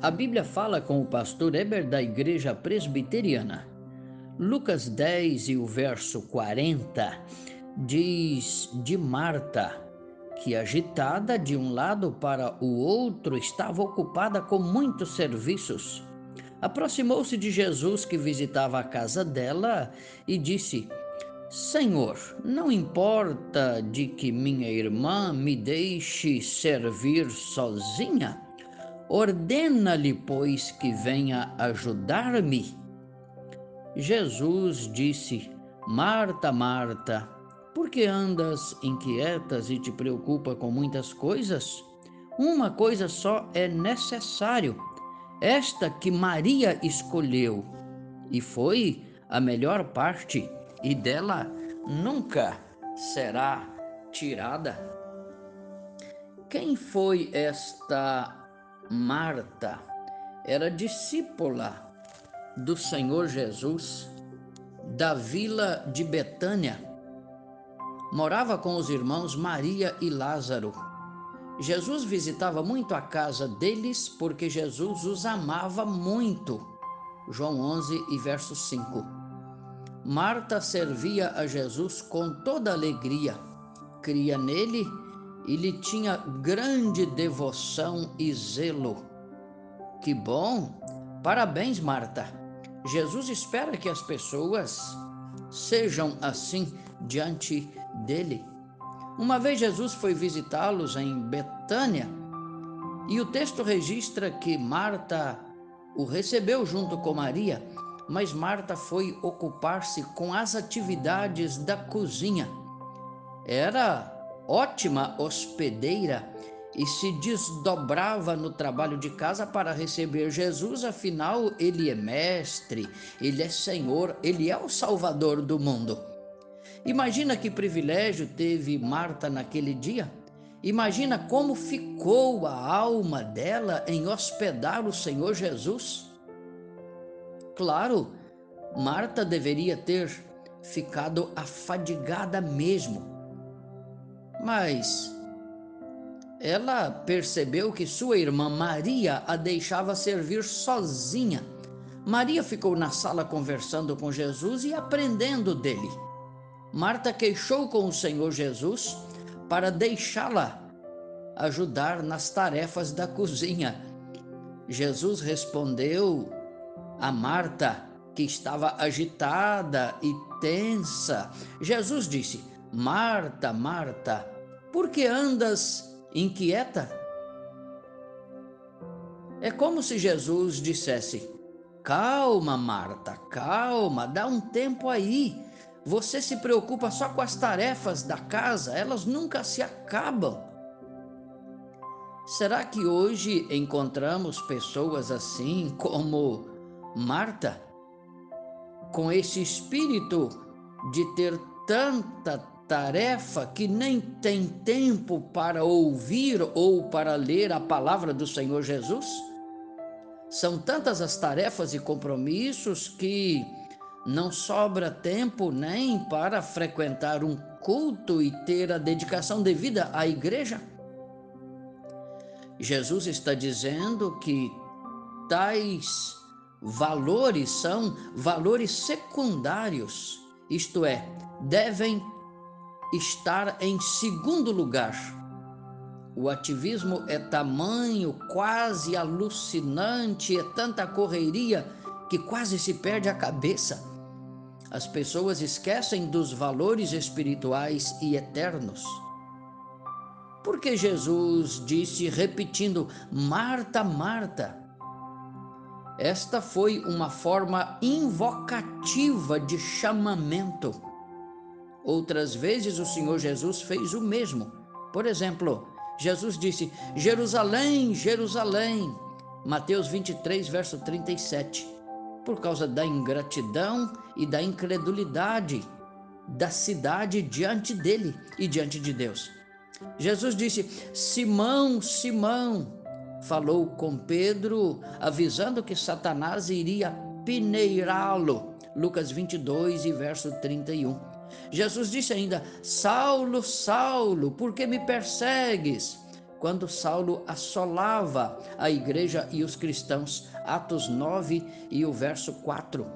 A Bíblia fala com o pastor Eber da Igreja Presbiteriana. Lucas 10 e o verso 40 diz de Marta que, agitada de um lado para o outro, estava ocupada com muitos serviços. Aproximou-se de Jesus, que visitava a casa dela, e disse: Senhor, não importa de que minha irmã me deixe servir sozinha? Ordena-lhe, pois, que venha ajudar-me. Jesus disse: Marta, Marta, por que andas inquietas e te preocupa com muitas coisas? Uma coisa só é necessário, esta que Maria escolheu, e foi a melhor parte, e dela nunca será tirada. Quem foi esta Marta era discípula do Senhor Jesus da vila de Betânia. Morava com os irmãos Maria e Lázaro. Jesus visitava muito a casa deles porque Jesus os amava muito. João 11 e verso 5. Marta servia a Jesus com toda alegria, cria nele e lhe tinha grande devoção e zelo. Que bom! Parabéns, Marta! Jesus espera que as pessoas sejam assim diante dele. Uma vez Jesus foi visitá-los em Betânia e o texto registra que Marta o recebeu junto com Maria, mas Marta foi ocupar-se com as atividades da cozinha. Era ótima hospedeira e se desdobrava no trabalho de casa para receber Jesus, afinal, ele é mestre, ele é Senhor, ele é o Salvador do mundo. Imagina que privilégio teve Marta naquele dia. Imagina como ficou a alma dela em hospedar o Senhor Jesus. Claro, Marta deveria ter ficado afadigada mesmo mas ela percebeu que sua irmã Maria a deixava servir sozinha. Maria ficou na sala conversando com Jesus e aprendendo dele. Marta queixou com o Senhor Jesus para deixá-la ajudar nas tarefas da cozinha. Jesus respondeu a Marta, que estava agitada e tensa. Jesus disse: Marta, Marta, por que andas inquieta? É como se Jesus dissesse: Calma, Marta, calma, dá um tempo aí. Você se preocupa só com as tarefas da casa, elas nunca se acabam. Será que hoje encontramos pessoas assim como Marta? Com esse espírito de ter tanta tarefa que nem tem tempo para ouvir ou para ler a palavra do Senhor Jesus? São tantas as tarefas e compromissos que não sobra tempo nem para frequentar um culto e ter a dedicação devida à igreja? Jesus está dizendo que tais valores são valores secundários, isto é, devem estar em segundo lugar. O ativismo é tamanho, quase alucinante, é tanta correria que quase se perde a cabeça. As pessoas esquecem dos valores espirituais e eternos. Porque Jesus disse, repetindo: Marta, Marta. Esta foi uma forma invocativa de chamamento Outras vezes o Senhor Jesus fez o mesmo. Por exemplo, Jesus disse: Jerusalém, Jerusalém. Mateus 23, verso 37. Por causa da ingratidão e da incredulidade da cidade diante dele e diante de Deus. Jesus disse: Simão, Simão, falou com Pedro, avisando que Satanás iria peneirá-lo. Lucas 22 e verso 31. Jesus disse ainda: Saulo, Saulo, por que me persegues? quando Saulo assolava a igreja e os cristãos. Atos 9 e o verso 4.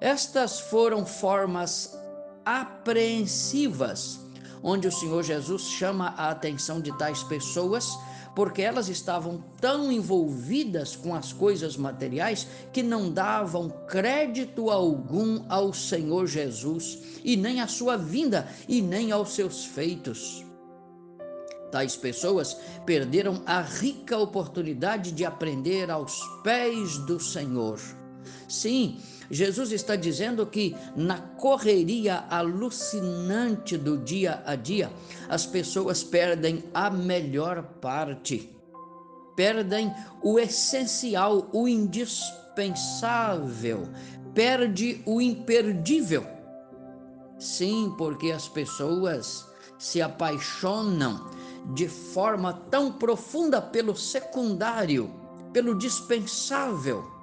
Estas foram formas apreensivas onde o Senhor Jesus chama a atenção de tais pessoas porque elas estavam tão envolvidas com as coisas materiais que não davam crédito algum ao Senhor Jesus, e nem à sua vinda, e nem aos seus feitos. Tais pessoas perderam a rica oportunidade de aprender aos pés do Senhor. Sim, Jesus está dizendo que na correria alucinante do dia a dia, as pessoas perdem a melhor parte. Perdem o essencial, o indispensável, perde o imperdível. Sim, porque as pessoas se apaixonam de forma tão profunda pelo secundário, pelo dispensável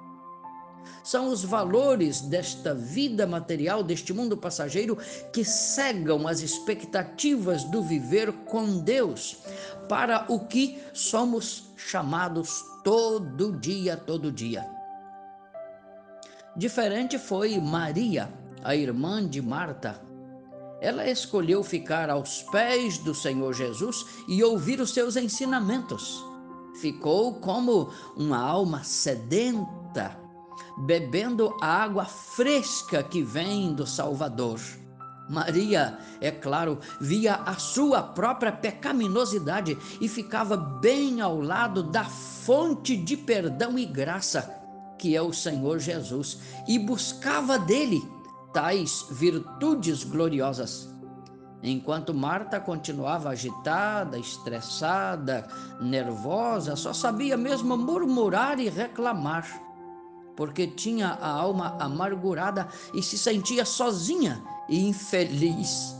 são os valores desta vida material, deste mundo passageiro, que cegam as expectativas do viver com Deus, para o que somos chamados todo dia, todo dia. Diferente foi Maria, a irmã de Marta. Ela escolheu ficar aos pés do Senhor Jesus e ouvir os seus ensinamentos. Ficou como uma alma sedenta bebendo a água fresca que vem do Salvador. Maria, é claro, via a sua própria pecaminosidade e ficava bem ao lado da fonte de perdão e graça, que é o Senhor Jesus, e buscava dele tais virtudes gloriosas. Enquanto Marta continuava agitada, estressada, nervosa, só sabia mesmo murmurar e reclamar porque tinha a alma amargurada e se sentia sozinha e infeliz.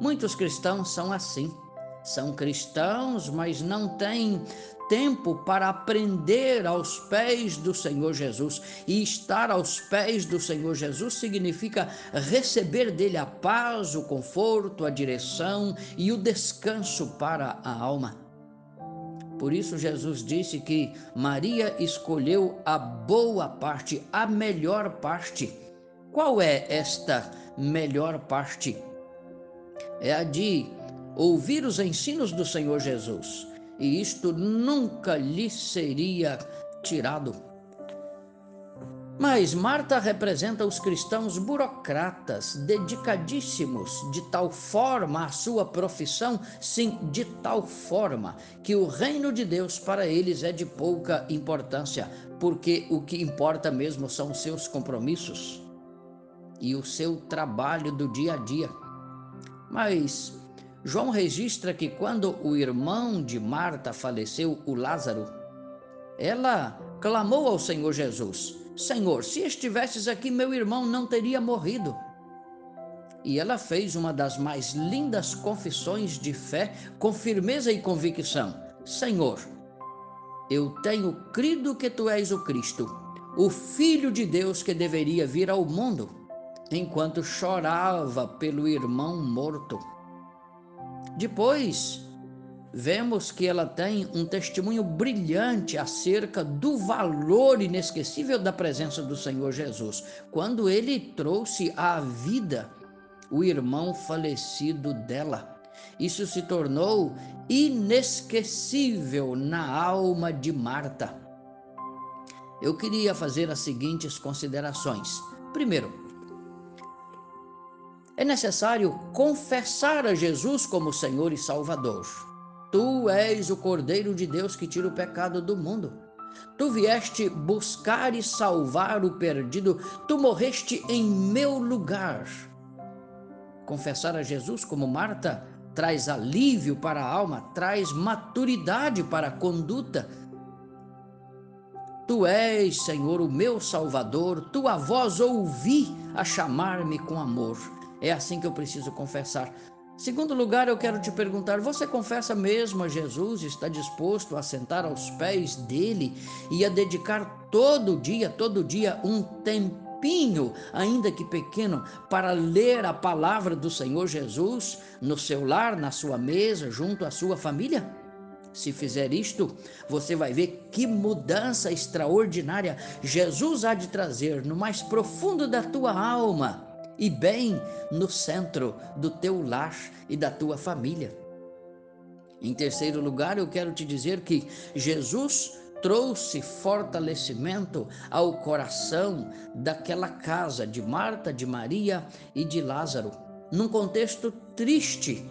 Muitos cristãos são assim. São cristãos, mas não têm tempo para aprender aos pés do Senhor Jesus. E estar aos pés do Senhor Jesus significa receber dele a paz, o conforto, a direção e o descanso para a alma. Por isso, Jesus disse que Maria escolheu a boa parte, a melhor parte. Qual é esta melhor parte? É a de ouvir os ensinos do Senhor Jesus, e isto nunca lhe seria tirado. Mas Marta representa os cristãos burocratas, dedicadíssimos de tal forma à sua profissão, sim, de tal forma que o reino de Deus para eles é de pouca importância, porque o que importa mesmo são os seus compromissos e o seu trabalho do dia a dia. Mas João registra que quando o irmão de Marta faleceu, o Lázaro, ela clamou ao Senhor Jesus Senhor, se estivesses aqui, meu irmão não teria morrido. E ela fez uma das mais lindas confissões de fé com firmeza e convicção: Senhor, eu tenho crido que tu és o Cristo, o Filho de Deus que deveria vir ao mundo, enquanto chorava pelo irmão morto. Depois, vemos que ela tem um testemunho brilhante acerca do valor inesquecível da presença do Senhor Jesus, quando ele trouxe à vida o irmão falecido dela. Isso se tornou inesquecível na alma de Marta. Eu queria fazer as seguintes considerações. Primeiro, é necessário confessar a Jesus como Senhor e Salvador. Tu és o Cordeiro de Deus que tira o pecado do mundo. Tu vieste buscar e salvar o perdido, tu morreste em meu lugar. Confessar a Jesus como Marta traz alívio para a alma, traz maturidade para a conduta. Tu és, Senhor, o meu Salvador, tua voz ouvi a chamar-me com amor. É assim que eu preciso confessar. Segundo lugar, eu quero te perguntar: você confessa mesmo a Jesus? Está disposto a sentar aos pés dele e a dedicar todo dia, todo dia, um tempinho, ainda que pequeno, para ler a palavra do Senhor Jesus no seu lar, na sua mesa, junto à sua família? Se fizer isto, você vai ver que mudança extraordinária Jesus há de trazer no mais profundo da tua alma e bem no centro do teu lar e da tua família. Em terceiro lugar, eu quero te dizer que Jesus trouxe fortalecimento ao coração daquela casa de Marta, de Maria e de Lázaro, num contexto triste.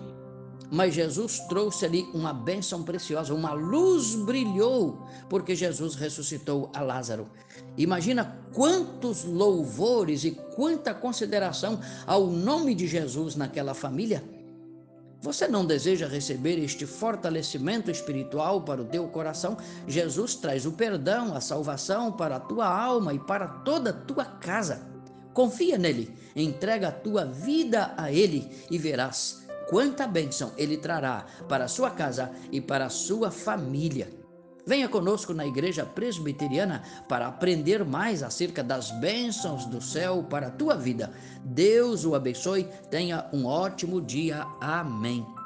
Mas Jesus trouxe ali uma bênção preciosa, uma luz brilhou, porque Jesus ressuscitou a Lázaro. Imagina quantos louvores e quanta consideração ao nome de Jesus naquela família. Você não deseja receber este fortalecimento espiritual para o teu coração? Jesus traz o perdão, a salvação para a tua alma e para toda a tua casa. Confia nele, entrega a tua vida a ele e verás quanta bênção ele trará para a sua casa e para a sua família. Venha conosco na Igreja Presbiteriana para aprender mais acerca das bênçãos do céu para a tua vida. Deus o abençoe. Tenha um ótimo dia. Amém.